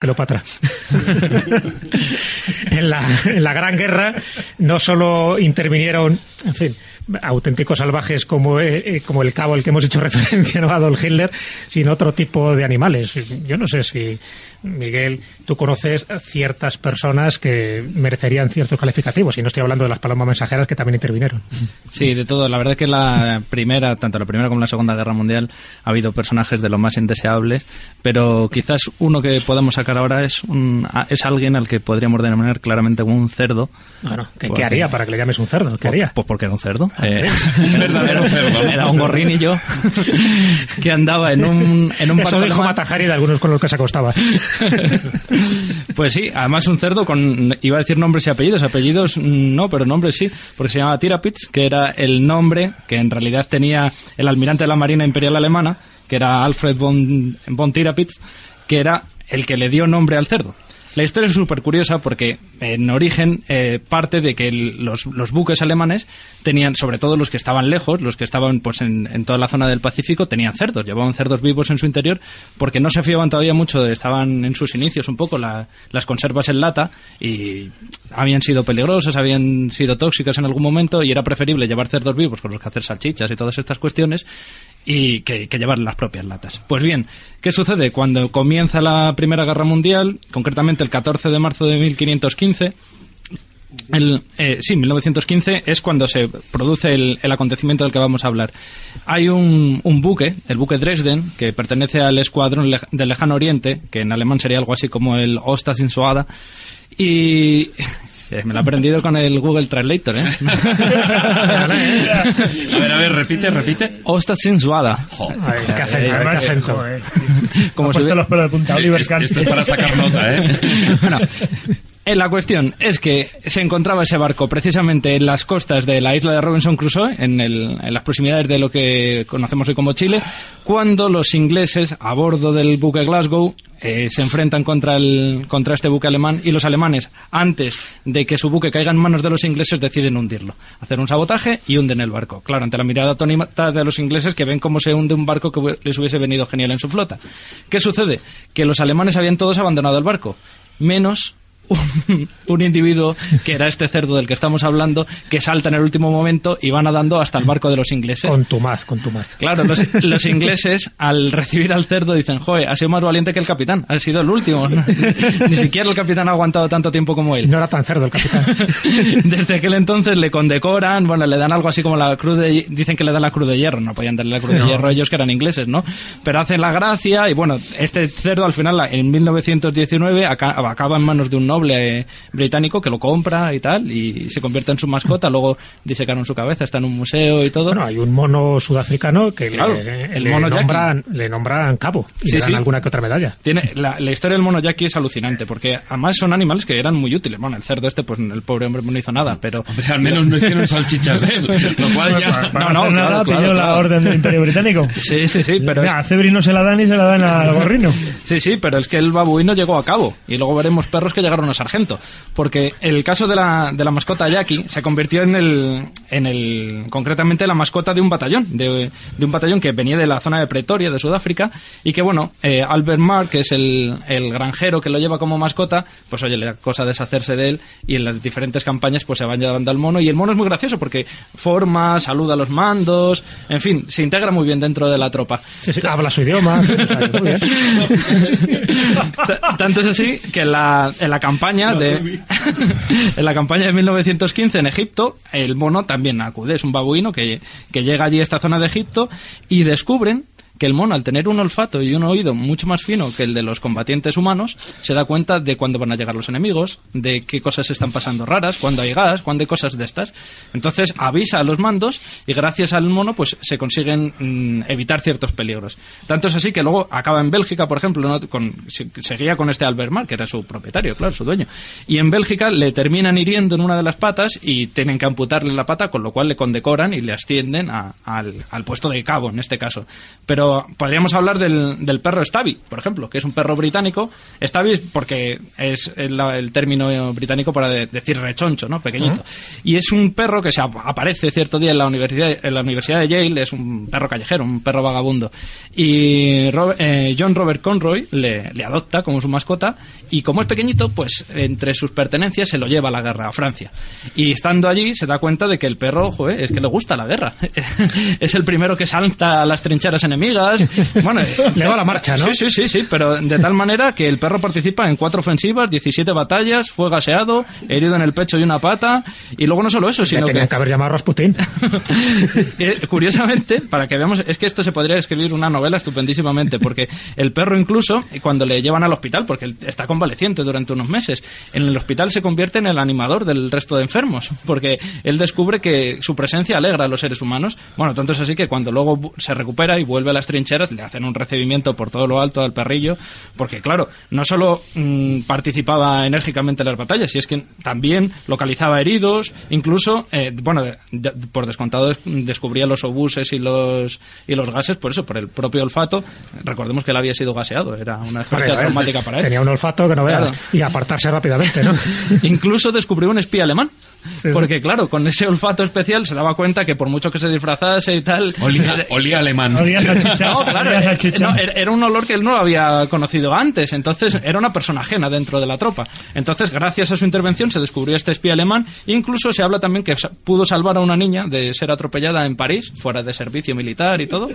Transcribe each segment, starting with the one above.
Cleopatra. en, la, en la Gran Guerra no solo intervinieron, en fin, auténticos salvajes como, eh, eh, como el cabo al que hemos hecho referencia, ¿no? Adolf Hitler, sino otro tipo de animales. Yo no sé si, Miguel, tú conoces ciertas personas que merecerían ciertos calificativos, y no estoy hablando de las palomas mensajeras que también intervinieron. Sí, de todo. La verdad que la primera, tanto la primera como la segunda guerra mundial, ha habido personajes de lo más indeseables, pero quizás uno que podemos sacar ahora es, un, es alguien al que podríamos denominar claramente un cerdo. Bueno, ¿qué, haría para que le llames un cerdo? ¿Qué haría? Pues porque era un cerdo. Eh, un verdadero cerdo. Era un gorrinillo que andaba en un, en un Eso dijo Matajari de algunos con los que se acostaba. pues sí, además un cerdo con, iba a decir nombres y apellidos, apellidos no, pero nombres sí, porque se llamaba Tirapitz, que era el nombre que en realidad tenía el almirante de la Marina Imperial Alemana, que era Alfred von, von Tirapitz, que era el que le dio nombre al cerdo. La historia es súper curiosa porque en origen eh, parte de que los, buques alemanes tenían, sobre todo los que estaban lejos, los que estaban pues en, toda la zona del Pacífico, tenían cerdos, llevaban cerdos vivos en su interior porque no se fiaban todavía mucho, estaban en sus inicios un poco las conservas en lata y habían sido peligrosas, habían sido tóxicas en algún momento y era preferible llevar cerdos vivos con los que hacer salchichas y todas estas cuestiones y que, llevar las propias latas. Pues bien, ¿qué sucede? Cuando comienza la Primera Guerra Mundial, concretamente el 14 de marzo de 1515, el, eh, sí, 1915 es cuando se produce el, acontecimiento del que vamos a hablar. Hay un, buque, el buque Dresden, que pertenece al escuadrón del Lejano Oriente, que en alemán sería algo así como el Ostasinswada, y me lo he aprendido con el Google Translator, ¿eh? a ver, a ver, repite, repite. Osta sensuada. ¿Qué acento? Como se los pelos de punta, Oliver Esto es para sacar nota, ¿eh? bueno, eh, la cuestión es que se encontraba ese barco precisamente en las costas de la isla de Robinson Crusoe, en, el, en, las proximidades de lo que conocemos hoy como Chile, cuando los ingleses, a bordo del buque Glasgow, eh, se enfrentan contra, el, contra este buque alemán y los alemanes, antes de que su buque caiga en manos de los ingleses, deciden hundirlo. Hacer un sabotaje y hunden el barco. Claro, ante la mirada atónita de los ingleses que ven cómo se hunde un barco que les hubiese venido genial en su flota. ¿Qué sucede? Que los alemanes habían todos abandonado el barco, menos un, individuo que era este cerdo del que estamos hablando que salta en el último momento y va nadando hasta el barco de los ingleses. Con tu más, con tu más. Claro, los, ingleses al recibir al cerdo dicen, joder, ha sido más valiente que el capitán, ha sido el último. Ni siquiera el capitán ha aguantado tanto tiempo como él. No era tan cerdo el capitán. Desde aquel entonces le condecoran, bueno, le dan algo así como la cruz de... Dicen que le dan la cruz de hierro, no podían darle la cruz de hierro ellos que eran ingleses, ¿no? Pero hacen la gracia y bueno, este cerdo al final en 1919 acaba en manos de un noble británico que lo compra y tal, y se convierte en su mascota, luego disecaron su cabeza, está en un museo y todo. Bueno, hay un mono sudafricano que le, el mono nombran, le nombran cabo y le dan alguna que otra medalla. Tiene, la, historia del mono Jackie es alucinante, porque además son animales que eran muy útiles. Bueno, el cerdo este, pues el pobre hombre no hizo nada, pero... al menos no hicieron salchichas de él, lo cual ya... no, no, nada, pidió la orden del Imperio Británico. Sí, sí, sí, pero... a Cebri no se la dan y se la dan al gorrino. sí, sí, pero es que el babuino llegó a cabo, y luego veremos perros que llegaron sargento, porque el caso de la, de la mascota Jackie se convirtió en el, en el, concretamente la mascota de un batallón, de, de un batallón que venía de la zona de Pretoria, de Sudáfrica, y que bueno, eh, Albert Mark, que es el, el granjero que lo lleva como mascota, pues oye, le da cosa deshacerse de él, y en las diferentes campañas pues se van llevando al mono, y el mono es muy gracioso porque forma, saluda a los mandos, en fin, se integra muy bien dentro de la tropa. habla su idioma. Tanto es así que en la, en la campaña de en la campaña de 1915 en Egipto, el mono también acude, es un babuino que, que llega allí a esta zona de Egipto y descubren que el mono, al tener un olfato y un oído mucho más fino que el de los combatientes humanos, se da cuenta de cuándo van a llegar los enemigos, de qué cosas están pasando raras, cuándo hay gas, cuándo hay cosas de estas. Entonces avisa a los mandos y gracias al mono pues se consiguen mm, evitar ciertos peligros. Tanto es así que luego acaba en Bélgica, por ejemplo, seguía con este Albert Mar, que era su propietario, claro, su dueño. Y en Bélgica le terminan hiriendo en una de las patas y tienen que amputarle la pata, con lo cual le condecoran y le ascienden al, al puesto de cabo, en este caso. Pero Pero podríamos hablar del, del perro Stabby, por ejemplo, que es un perro británico. Stabby es porque es el, el término británico para de- decir rechoncho, ¿no? Pequeñito. Y es un perro que se ap- aparece cierto día en la universidad, en la universidad de Yale, es un perro callejero, un perro vagabundo. Y Ro- eh, John Robert Conroy le, le adopta como su mascota y como es pequeñito, pues entre sus pertenencias se lo lleva a la guerra a Francia. Y estando allí se da cuenta de que el perro, joder, es que le gusta la guerra. es el primero que salta a las trincheras enemigas. Bueno, Le va la marcha, ¿no? Sí, sí, sí, sí, pero de tal manera que el perro participa en cuatro ofensivas, 17 batallas, fue gaseado, herido en el pecho y una pata, y luego no solo eso, sino que... que haber llamado a Rasputín. Eh, Curiosamente, para que veamos, es que esto se podría escribir una novela estupendísimamente, porque el perro incluso, cuando le llevan al hospital, porque está convaleciente durante unos meses, en el hospital se convierte en el animador del resto de enfermos, porque él descubre que su presencia alegra a los seres humanos. Bueno, tanto es así que cuando luego se recupera y vuelve a las trincheras, le hacen un recibimiento por todo lo alto al perrillo, porque claro, no solo mm, participaba enérgicamente en las batallas, y es que también localizaba heridos, incluso, eh, bueno, de- de- por descontado des- descubría los obuses y los y los gases, por eso, por el propio olfato. Recordemos que él había sido gaseado, era una experiencia traumática para él. Tenía un olfato que no veas. Claro. Y apartarse rápidamente, ¿no? Incluso descubrió un espía alemán. Sí, sí. Porque, claro, con ese olfato especial se daba cuenta que por mucho que se disfrazase y tal. Olía, olía alemán. Olía No, claro, eh, no, era era un olor que él no había conocido antes, entonces era una persona ajena dentro de la tropa. Entonces, gracias a su intervención se descubrió este espía alemán, e incluso se habla también que pudo salvar a una niña de ser atropellada en París, fuera de servicio militar y todo.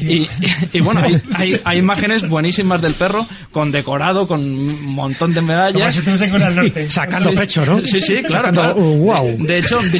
Y, y- y bueno, hay, hay- hay imágenes buenísimas del perro, con decorado, con un montón de Como medallas. si estuviese con el norte. Sacando Sí, pecho, ¿no? Sí, sí, claro. Sacando, claro. uh, wow. De hecho,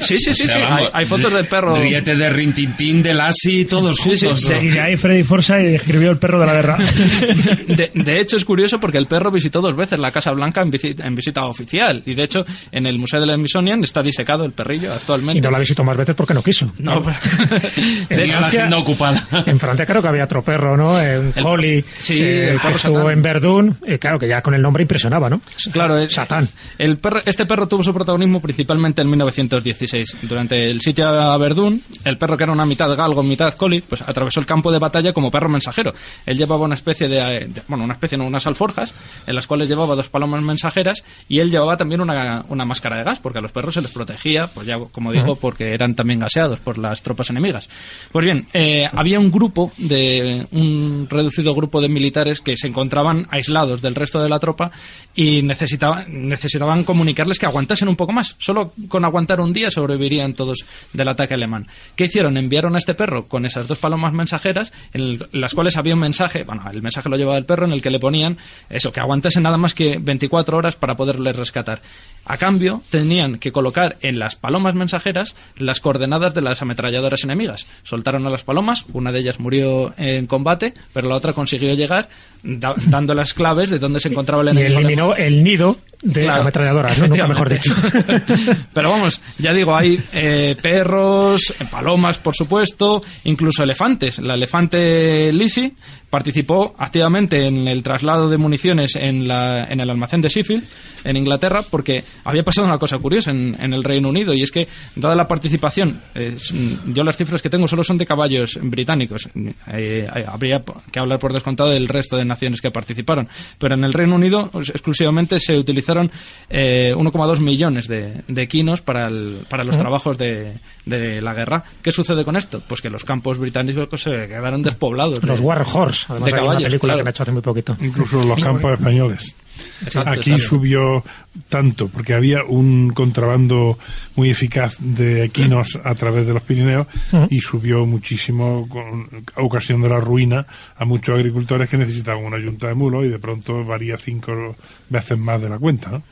sí, sí, sí, sí. Hay, fotos del perro. Ríete de Rintintín, de Lassie, todos Sí, sí, juntos. sí. Y de ahí Freddy Forsyth escribió El perro de la guerra. De, de hecho, es curioso porque el perro visitó dos veces la Casa Blanca en, visi- en visita oficial. Y de hecho, en el Museo del Smithsonian está disecado el perrillo actualmente. Y no la visitó más veces porque no quiso. No, pero- de Tenía hecho, la ocupada. En Francia creo que había otro perro, ¿no? Eh, El- collie sí, eh, el que perro estuvo Satán. en Verdún. eh, claro, que ya con el nombre impresionaba, ¿no? Claro, el, Satán. el perro- este perro tuvo su protagonismo principalmente en 1916. Durante el sitio a Verdún, el perro que era una mitad galgo, mitad collie, pues atravesó el campo de batalla como perro mensajero. Él llevaba una especie de, eh, de- bueno, una especie, no, unas alforjas, en las cuales llevaba dos palomas mensajeras y él llevaba también una, una máscara de gas, porque a los perros se les protegía, pues ya, como digo, porque eran también gaseados por las tropas enemigas. Pues bien, eh, había un grupo de, un reducido grupo de militares que se encontraban aislados del resto de la tropa y necesitaban, necesitaban comunicarles que aguantasen un poco más. Solo con aguantar un día sobrevivirían todos del ataque alemán. ¿Qué hicieron? Enviaron a este perro con esas dos palomas mensajeras, en el- las cuales había un mensaje, bueno, el mensaje lo llevaba el perro, en el que le ponían eso, que aguantase nada más que 24 horas para poderles rescatar. A cambio, tenían que colocar en las palomas mensajeras las coordenadas de las ametralladoras enemigas. Soltaron a las palomas, una de ellas murió en combate, pero la otra consiguió llegar da- dando las claves de dónde se encontraba el Y enemigo. eliminó el nido de Claro. ametralladoras, ¿no? Nunca mejor dicho. Pero vamos, ya digo, hay eh, perros, palomas, por supuesto, incluso elefantes. La elefante Lizzie participó activamente en el traslado de municiones en, la, en el almacén de Sheffield, en Inglaterra, porque había pasado una cosa curiosa en, en el Reino Unido, y es que, dada la participación, eh, yo las cifras que tengo solo son de caballos británicos, eh, hay- habría que hablar por descontado del resto de naciones que participaron, pero en el Reino Unido pues, exclusivamente se utilizaron eh, 1,2 millones de, de equinos para, el- para los trabajos de, de la guerra. ¿Qué sucede con esto? Pues que los campos británicos se quedaron despoblados. Los War Horse, además de hay una caballos, película claro. que me ha hecho hace muy poquito. incluso los campos españoles. Exacto, Aquí exacto. subió tanto porque había un contrabando muy eficaz de equinos a través de los Pirineos y subió muchísimo con ocasión de la ruina a muchos agricultores que necesitaban una yunta de mulos y de pronto varía cinco veces más de la cuenta. ¿no?